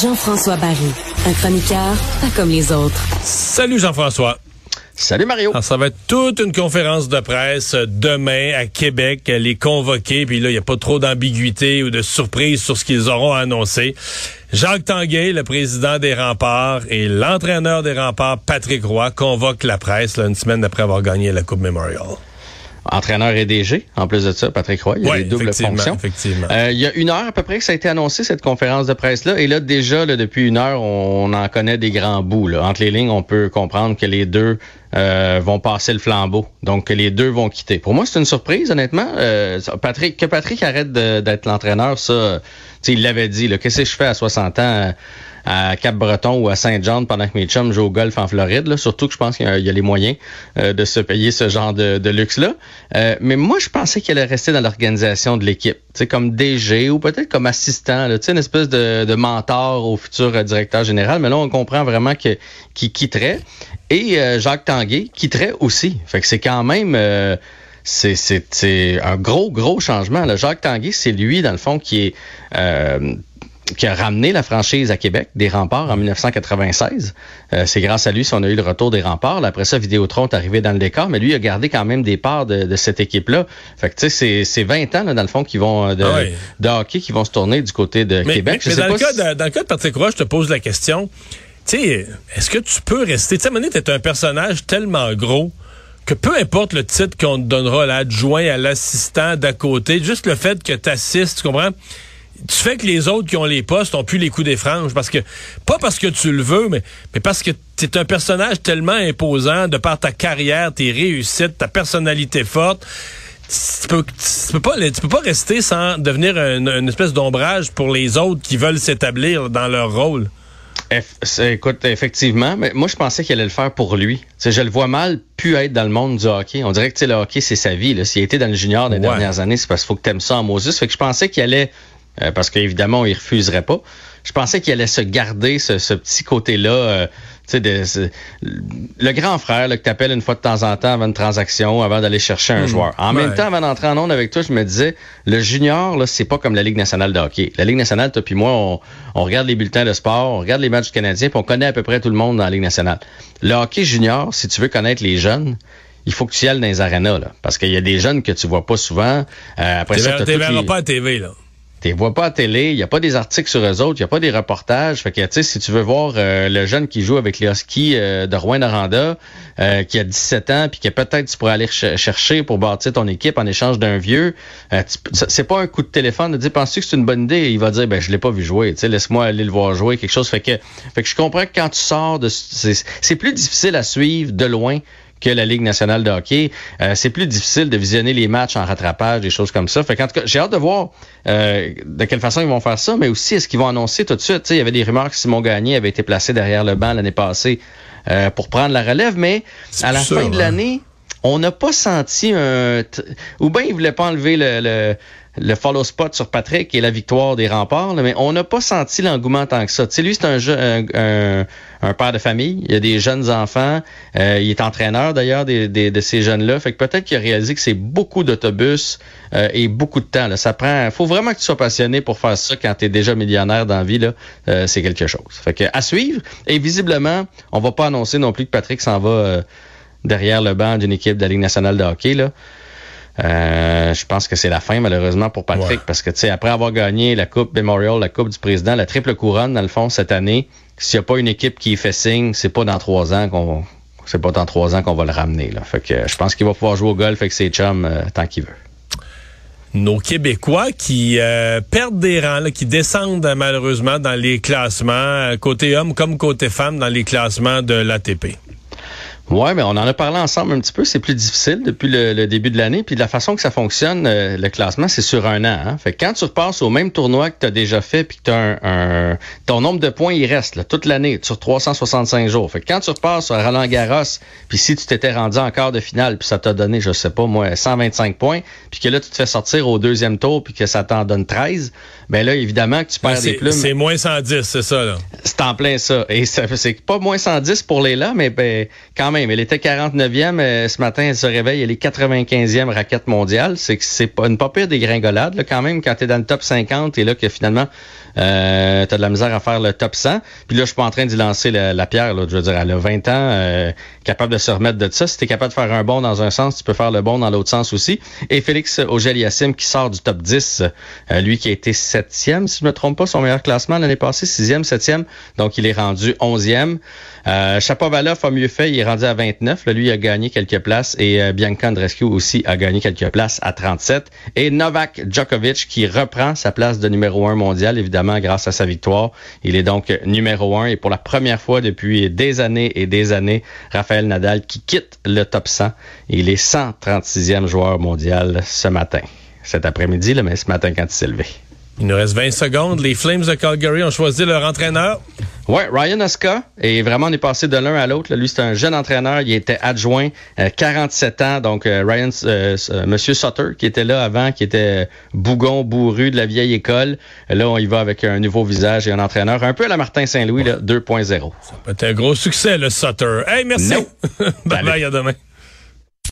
Jean-François Barry, un chroniqueur pas comme les autres. Salut Jean-François. Salut Mario. Alors, ça va être toute une conférence de presse euh, demain à Québec, les convoquer, puis là, il n'y a pas trop d'ambiguïté ou de surprise sur ce qu'ils auront annoncé. Jacques Tanguay, le président des remparts, et l'entraîneur des remparts, Patrick Roy, convoquent la presse là, une semaine après avoir gagné la Coupe Memorial entraîneur et DG, en plus de ça, Patrick Roy. Il y a des doubles fonctions. Effectivement. Euh, il y a une heure à peu près que ça a été annoncé, cette conférence de presse-là. Et là, déjà, là, depuis une heure, on en connaît des grands bouts. Là. Entre les lignes, on peut comprendre que les deux euh, vont passer le flambeau. Donc, les deux vont quitter. Pour moi, c'est une surprise, honnêtement. Euh, Patrick, que Patrick arrête d'être l'entraîneur, ça, il l'avait dit. Qu'est-ce que je fais à 60 ans? à Cap-Breton ou à Saint-Jean pendant que mes chums jouent au golf en Floride. Là? Surtout que je pense qu'il y, a les moyens euh, de se payer ce genre de, luxe-là. Euh, mais moi, je pensais qu'il allait rester dans l'organisation de l'équipe, comme DG ou peut-être comme assistant, là, une espèce de, mentor au futur euh, directeur général. Mais là, on comprend vraiment qu'il quitterait. Et Jacques Tanguay quitterait aussi. Fait que c'est quand même c'est un gros, gros changement. Là. Jacques Tanguay, c'est lui, dans le fond, qui est qui a ramené la franchise à Québec des remparts en 1996. Euh, c'est grâce à lui si on a eu le retour des remparts. après ça, Vidéotron est arrivé dans le décor, mais lui a gardé quand même des parts de, cette équipe-là. Fait que tu sais, c'est 20 ans, là, dans le fond, qui vont euh, ah de, hockey qui vont se tourner du côté de Québec. Mais, dans, le cas de, dans le cas de Patrick Roy, je te pose la question. Tu sais, est-ce que tu peux rester... Tu sais, à un un personnage tellement gros que peu importe le titre qu'on te donnera, l'adjoint à l'assistant d'à côté, juste le fait que tu assistes, tu comprends? Tu fais que les autres qui ont les postes ont plus les coups des franges parce que pas parce que tu le veux mais parce que tu es un personnage tellement imposant de par ta carrière, tes réussites, ta personnalité forte. Tu peux, peux pas tu peux pas rester sans devenir une, espèce d'ombrage pour les autres qui veulent s'établir dans leur rôle. Écoute, effectivement, mais moi je pensais qu'il allait le faire pour lui. je le vois mal pu être dans le monde du hockey. On dirait que le hockey c'est sa vie. S'il a été dans le junior des dernières années, c'est parce qu'il faut que tu aimes ça en Moses. Fait que je pensais qu'il allait euh, parce qu'évidemment, il refuserait pas. Je pensais qu'il allait se garder ce, petit côté-là. Euh, de, le grand frère là, que tu appelles une fois de temps en temps avant une transaction, avant d'aller chercher un hmm. joueur. En même temps, avant d'entrer en onde avec toi, je me disais, le junior, là, c'est pas comme la Ligue nationale de hockey. La Ligue nationale, toi puis moi, on, on, regarde les bulletins de sport, on regarde les matchs canadiens, puis on connaît à peu près tout le monde dans la Ligue nationale. Le hockey junior, si tu veux connaître les jeunes, il faut que tu y ailles dans les arénas, là, parce qu'il y a des jeunes que tu vois pas souvent. Euh, après ça, tu verras pas à TV, là. Tu vois pas à télé, il n'y a pas des articles sur eux autres, il n'y a pas des reportages. Fait que, tu sais, si tu veux voir euh, le jeune qui joue avec les Huskies euh, de Rouen-Noranda, euh, qui a 17 ans, puis que peut-être tu pourrais aller chercher pour bâtir ton équipe en échange d'un vieux, c'est pas un coup de téléphone de dire, penses-tu que c'est une bonne idée? Il va dire, ben, je l'ai pas vu jouer, tu laisse-moi aller le voir jouer, quelque chose. Fait que, fait que je comprends que quand tu sors de... C'est plus difficile à suivre de loin que la Ligue nationale de hockey. Euh, c'est plus difficile de visionner les matchs en rattrapage, des choses comme ça. Fait en tout cas, j'ai hâte de voir euh, de quelle façon ils vont faire ça, mais aussi est-ce qu'ils vont annoncer tout de suite? il y avait des rumeurs que Simon Gagné avait été placé derrière le banc l'année passée euh, pour prendre la relève, mais à la fin de hein. On n'a pas senti un... Ou bien ils voulaient pas enlever le le follow spot sur Patrick et la victoire des remparts, mais on n'a pas senti l'engouement tant que ça. Tu sais, lui, c'est un, un, un, père de famille, il a des jeunes enfants, euh, il est entraîneur d'ailleurs des, de ces jeunes-là, fait que peut-être qu'il a réalisé que c'est beaucoup d'autobus euh, et beaucoup de temps. Là. Ça prend, faut vraiment que tu sois passionné pour faire ça quand tu es déjà millionnaire dans la vie, là, euh, c'est quelque chose. Fait que à suivre, et visiblement, on va pas annoncer non plus que Patrick s'en va derrière le banc d'une équipe de la Ligue nationale de hockey, là. Euh, je pense que c'est la fin, malheureusement, pour Patrick, parce que, tu sais, après avoir gagné la Coupe Memorial, la Coupe du Président, la triple couronne, dans le fond, cette année, s'il n'y a pas une équipe qui fait signe, c'est pas dans trois ans qu'on c'est pas dans trois ans qu'on va le ramener. Là. Fait que je pense qu'il va pouvoir jouer au golf avec ses chums euh, tant qu'il veut. Nos Québécois qui euh, perdent des rangs, qui descendent malheureusement dans les classements, côté homme comme côté femme, dans les classements de l'ATP. Ouais, mais on en a parlé ensemble un petit peu. C'est plus difficile depuis le, début de l'année. Puis de la façon que ça fonctionne, euh, le classement, c'est sur un an. Hein? Fait que quand tu repasses au même tournoi que tu as déjà fait, puis que tu as un, ton nombre de points, il reste là, toute l'année sur 365 jours. Fait que quand tu repasses à Roland Garros, puis si tu t'étais rendu en quart de finale, puis ça t'a donné, je sais pas moi, 125 points, puis que là tu te fais sortir au deuxième tour, puis que ça t'en donne 13, ben là évidemment que tu perds des plumes. C'est moins 110, c'est ça là. C'est en plein ça. Et c'est pas moins 110 pour les là, mais ben quand même même. Elle était 49e. ce matin, elle se réveille. Elle est 95e raquette mondiale. C'est que c'est pas une pas pire dégringolade, là, quand même, quand tu es dans le top 50 et là que finalement, euh, tu as de la misère à faire le top 100. Puis là, je suis pas en train d'y lancer la, pierre. Là, je veux dire, elle a 20 ans, euh, capable de se remettre de ça. Si tu es capable de faire un bon dans un sens, tu peux faire le bon dans l'autre sens aussi. Et Félix Auger-Aliassime qui sort du top 10, euh, lui qui a été septième, si je me trompe pas, son meilleur classement l'année passée, sixième, septième. Donc, il est rendu onzième. Euh, Chapovalov a mieux fait, il est rendu à 29. Là, lui, a gagné quelques places et euh, Bianca Andreescu aussi a gagné quelques places à 37. Et Novak Djokovic qui reprend sa place de numéro un mondial, évidemment, grâce à sa victoire. Il est donc numéro un et pour la première fois depuis des années et des années, Raphaël Nadal qui quitte le top 100. Il est 136e joueur mondial ce matin. Cet après-midi, mais ce matin quand il s'est levé. Il nous reste 20 secondes. Les Flames de Calgary ont choisi leur entraîneur. Ouais, Ryan Oska. Et vraiment, on est passé de l'un à l'autre. Lui, c'est un jeune entraîneur. Il était adjoint, 47 euh, ans. Donc, euh, Ryan, euh, Monsieur Sutter, qui était là avant, qui était bougon, bourru de la vieille école. Là, on y va avec un nouveau visage et un entraîneur un peu à la Martin Saint-Louis, 2.0. Ça peut être un gros succès, le Sutter. Hey, merci. bye bye, à demain.